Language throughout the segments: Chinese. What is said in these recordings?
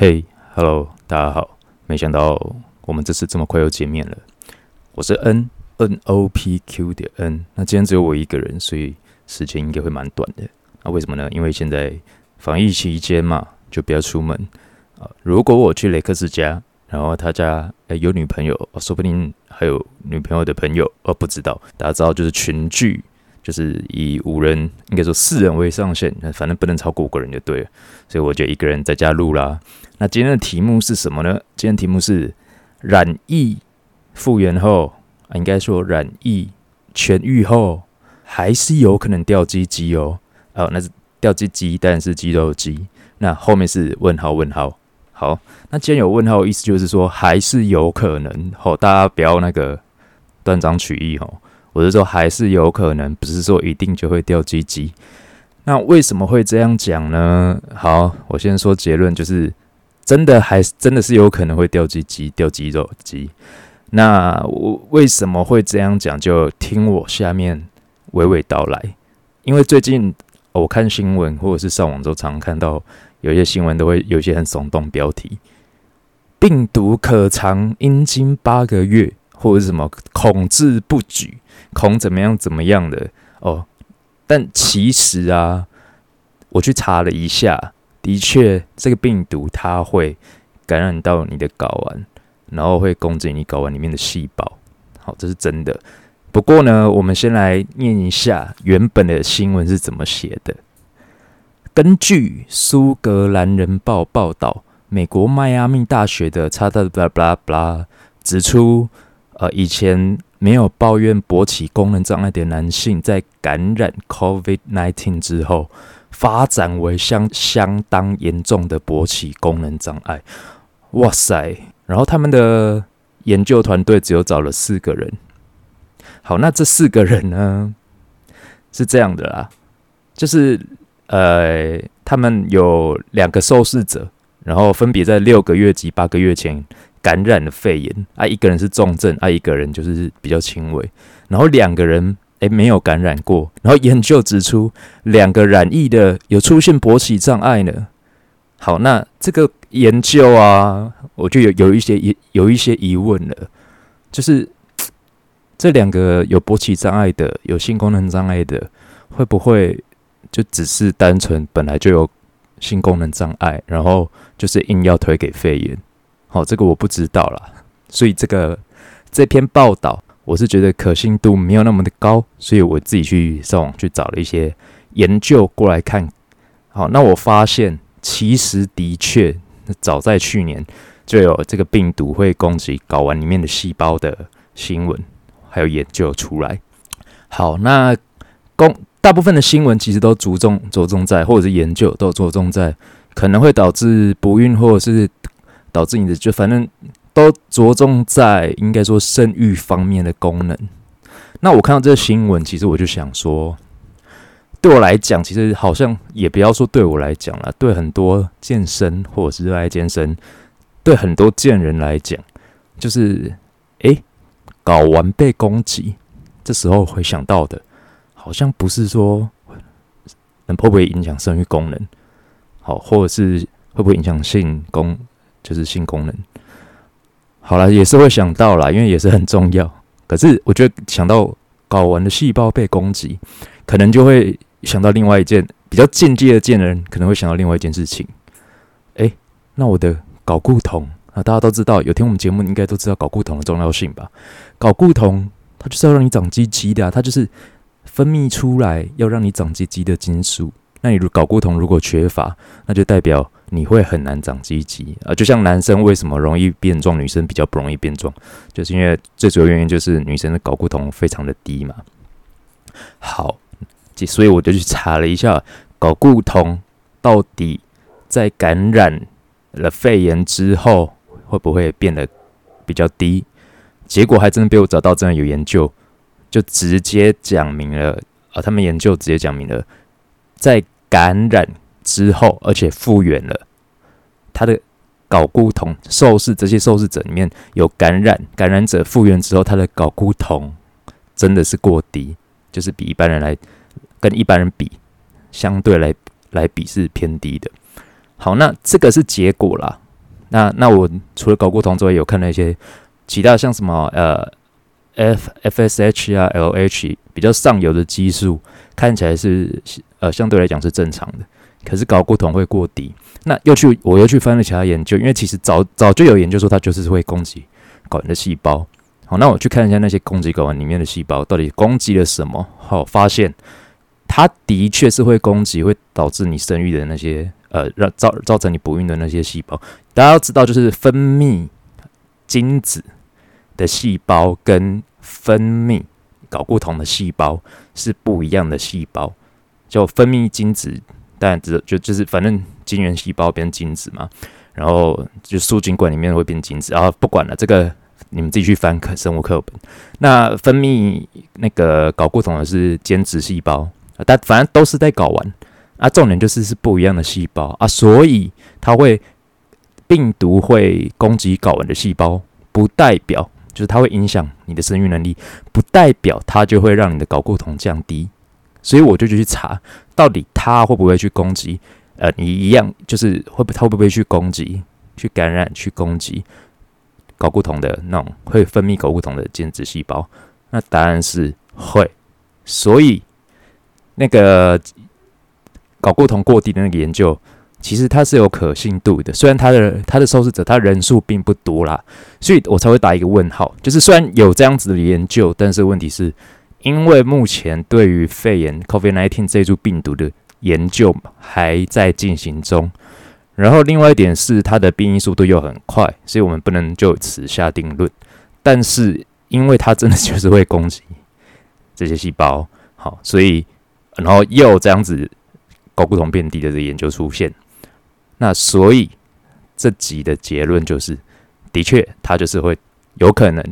嘿，Hello，大家好！没想到我们这次这么快又见面了。我是 N N O P Q 的 N，那今天只有我一个人，所以时间应该会蛮短的。那为什么呢？因为现在防疫期间嘛，就不要出门啊。如果我去雷克斯家，然后他家诶有女朋友，说不定还有女朋友的朋友，哦，不知道。大家知道就是群聚。就是以五人，应该说四人为上限，反正不能超过五个人就对了。所以我就一个人在家录啦。那今天的题目是什么呢？今天题目是染疫复原后，应该说染疫痊愈后，还是有可能掉鸡鸡哦。哦，那是掉鸡鸡，但是肌肉鸡。那后面是问号问号。好，那既然有问号，意思就是说还是有可能。好，大家不要那个断章取义哦。我是说，还是有可能，不是说一定就会掉鸡鸡。那为什么会这样讲呢？好，我先说结论，就是真的还真的是有可能会掉鸡鸡、掉肌肉鸡。那我为什么会这样讲？就听我下面娓娓道来。因为最近我看新闻或者是上网都常看到有些新闻都会有些很耸动标题：病毒可藏阴茎八个月，或者是什么恐治不举。恐怎么样怎么样的哦，但其实啊，我去查了一下，的确这个病毒它会感染到你的睾丸，然后会攻击你睾丸里面的细胞。好，这是真的。不过呢，我们先来念一下原本的新闻是怎么写的。根据苏格兰人报报道，美国迈阿密大学的查德布拉布拉布拉指出，呃，以前。没有抱怨勃起功能障碍的男性，在感染 COVID-19 之后，发展为相相当严重的勃起功能障碍。哇塞！然后他们的研究团队只有找了四个人。好，那这四个人呢，是这样的啦，就是呃，他们有两个受试者，然后分别在六个月及八个月前。感染了肺炎啊，一个人是重症啊，一个人就是比较轻微，然后两个人诶没有感染过，然后研究指出两个染疫的有出现勃起障碍呢。好，那这个研究啊，我就有有一些疑有一些疑问了，就是这两个有勃起障碍的、有性功能障碍的，会不会就只是单纯本来就有性功能障碍，然后就是硬要推给肺炎？好，这个我不知道啦，所以这个这篇报道我是觉得可信度没有那么的高，所以我自己去上网去找了一些研究过来看。好，那我发现其实的确早在去年就有这个病毒会攻击睾丸里面的细胞的新闻，还有研究出来。好，那公大部分的新闻其实都着重着重在，或者是研究都着重在可能会导致不孕或者是。导致你的就反正都着重在应该说生育方面的功能。那我看到这个新闻，其实我就想说，对我来讲，其实好像也不要说对我来讲了，对很多健身或者是热爱健身，对很多健人来讲，就是诶，睾丸被攻击，这时候会想到的，好像不是说能会不会影响生育功能，好，或者是会不会影响性功。就是性功能，好了，也是会想到啦，因为也是很重要。可是我觉得想到睾丸的细胞被攻击，可能就会想到另外一件比较间接的见人，可能会想到另外一件事情。哎，那我的睾固酮啊，大家都知道，有听我们节目应该都知道睾固酮的重要性吧？睾固酮它就是要让你长鸡鸡的，它就是分泌出来要让你长鸡鸡的激素。那你如睾固酮如果缺乏，那就代表。你会很难长鸡鸡啊，就像男生为什么容易变壮，女生比较不容易变壮，就是因为最主要原因就是女生的睾固酮非常的低嘛。好，所以我就去查了一下睾固酮到底在感染了肺炎之后会不会变得比较低，结果还真的被我找到，真的有研究，就直接讲明了啊，他们研究直接讲明了在感染。之后，而且复原了，他的睾固酮受试这些受试者里面有感染，感染者复原之后，他的睾固酮真的是过低，就是比一般人来跟一般人比，相对来来比是偏低的。好，那这个是结果啦。那那我除了睾固酮之外，有看了一些其他像什么呃 F FSH 啊 LH 比较上游的激素，看起来是呃相对来讲是正常的，可是睾固酮会过低。那又去我又去翻了其他研究，因为其实早早就有研究说它就是会攻击睾丸的细胞。好，那我去看一下那些攻击睾丸里面的细胞到底攻击了什么。好，发现它的确是会攻击，会导致你生育的那些呃，让造造成你不孕的那些细胞。大家要知道，就是分泌精子的细胞跟分泌睾固酮的细胞是不一样的细胞。就分泌精子，但只就就是反正精原细胞变精子嘛，然后就输精管里面会变精子，然后不管了这个。你们自己去翻课生物课本。那分泌那个睾固酮的是间质细胞，但反正都是在睾丸啊。重点就是是不一样的细胞啊，所以它会病毒会攻击睾丸的细胞，不代表就是它会影响你的生育能力，不代表它就会让你的睾固酮降低。所以我就去查，到底它会不会去攻击？呃，你一样就是会不它会不会去攻击、去感染、去攻击？睾固酮的那种会分泌睾固酮的间质细胞，那答案是会。所以那个睾固酮过低的那个研究，其实它是有可信度的。虽然它的它的受试者他人数并不多啦，所以我才会打一个问号。就是虽然有这样子的研究，但是问题是因为目前对于肺炎 （COVID-19） 这株病毒的研究还在进行中。然后另外一点是它的变异速度又很快，所以我们不能就此下定论。但是因为它真的就是会攻击这些细胞，好，所以然后又这样子睾固酮变低的这研究出现，那所以这集的结论就是，的确它就是会有可能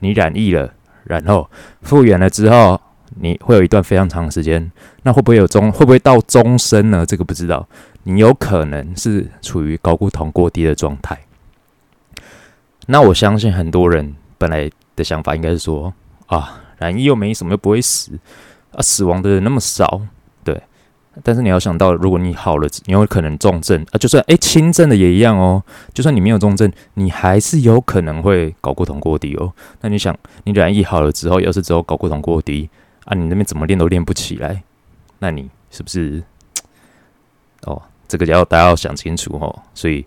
你染疫了，然后复原了之后，你会有一段非常长的时间，那会不会有终会不会到终身呢？这个不知道。你有可能是处于高固酮过低的状态，那我相信很多人本来的想法应该是说啊，染疫又没什么，又不会死啊，死亡的人那么少，但是你要想到，如果你好了，你有可能重症啊，就算诶轻症的也一样哦，就算你没有重症，你还是有可能会睾固酮过低哦。那你想，你染疫好了之后，要是之后睾固酮过低啊，你那边怎么练都练不起来，那你是不是？哦，这个要大家要想清楚哦。所以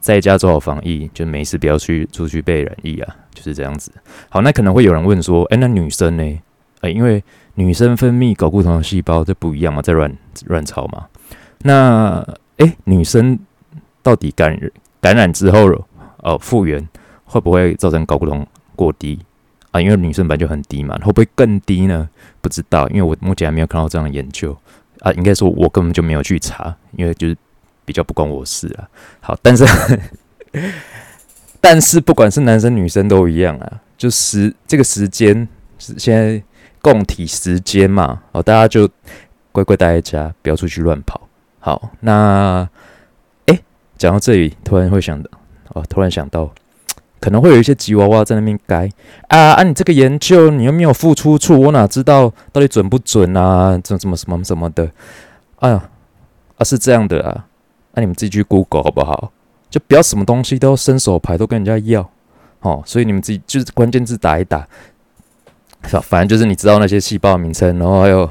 在家做好防疫，就没事不要去出去被染疫啊，就是这样子。好，那可能会有人问说，哎，那女生呢？因为女生分泌睾固酮的细胞这不一样嘛，在卵卵巢嘛。那哎，女生到底感感染之后，呃，复原会不会造成睾固酮过低啊？因为女生本来就很低嘛，会不会更低呢？不知道，因为我目前还没有看到这样的研究。啊，应该说，我根本就没有去查，因为就是比较不关我事啊。好，但是 但是不管是男生女生都一样啊，就时这个时间是现在共体时间嘛，哦，大家就乖乖待在家，不要出去乱跑。好，那哎，讲到这里，突然会想到，哦，突然想到。可能会有一些吉娃娃在那边改啊啊！你这个研究你又没有付出处，我哪知道到底准不准啊？这什么什么什么的？哎呀，啊是这样的啊，那你们自己去 Google 好不好？就不要什么东西都伸手牌都跟人家要哦。所以你们自己就是关键字打一打，反正就是你知道那些细胞名称，然后还有。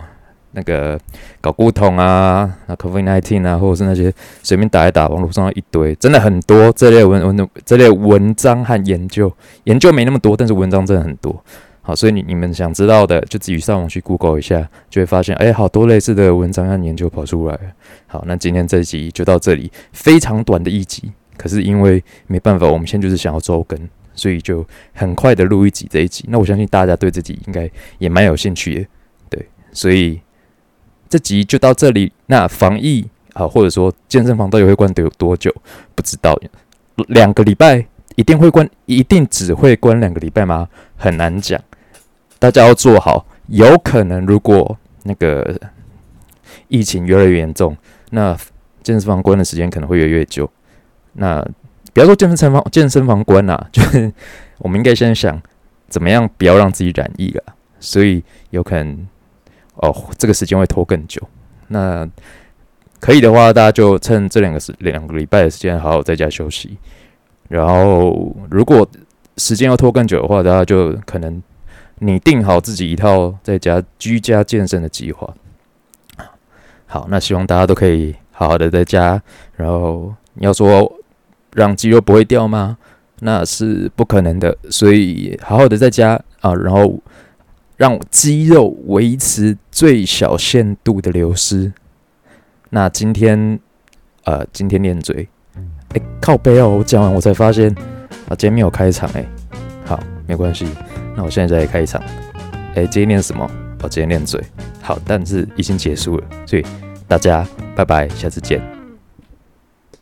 那个搞固酮啊，那 COVID nineteen 啊，或者是那些随便打一打，网络上一堆，真的很多这类文文这类文章和研究，研究没那么多，但是文章真的很多。好，所以你你们想知道的，就自己上网去 Google 一下，就会发现，哎，好多类似的文章和研究跑出来。好，那今天这一集就到这里，非常短的一集，可是因为没办法，我们现在就是想要周更，所以就很快的录一集这一集。那我相信大家对自己应该也蛮有兴趣的，对，所以。这集就到这里。那防疫啊，或者说健身房到底会关得有多久？不知道，两个礼拜一定会关，一定只会关两个礼拜吗？很难讲。大家要做好，有可能如果那个疫情越来越严重，那健身房关的时间可能会越来越久。那不要说健身房健身房关啊，就是我们应该先想怎么样不要让自己染疫了。所以有可能。哦，这个时间会拖更久。那可以的话，大家就趁这两个时两个礼拜的时间，好好在家休息。然后，如果时间要拖更久的话，大家就可能拟定好自己一套在家居家健身的计划。好，那希望大家都可以好好的在家。然后，你要说让肌肉不会掉吗？那是不可能的。所以，好好的在家啊，然后让肌肉维持最小限度的流失。那今天，呃，今天练嘴，哎，靠背哦！我讲完我才发现啊，今天没有开场哎。好，没关系，那我现在再开一场。哎，今天练什么？我今天练嘴。好，但是已经结束了，所以大家拜拜，下次见。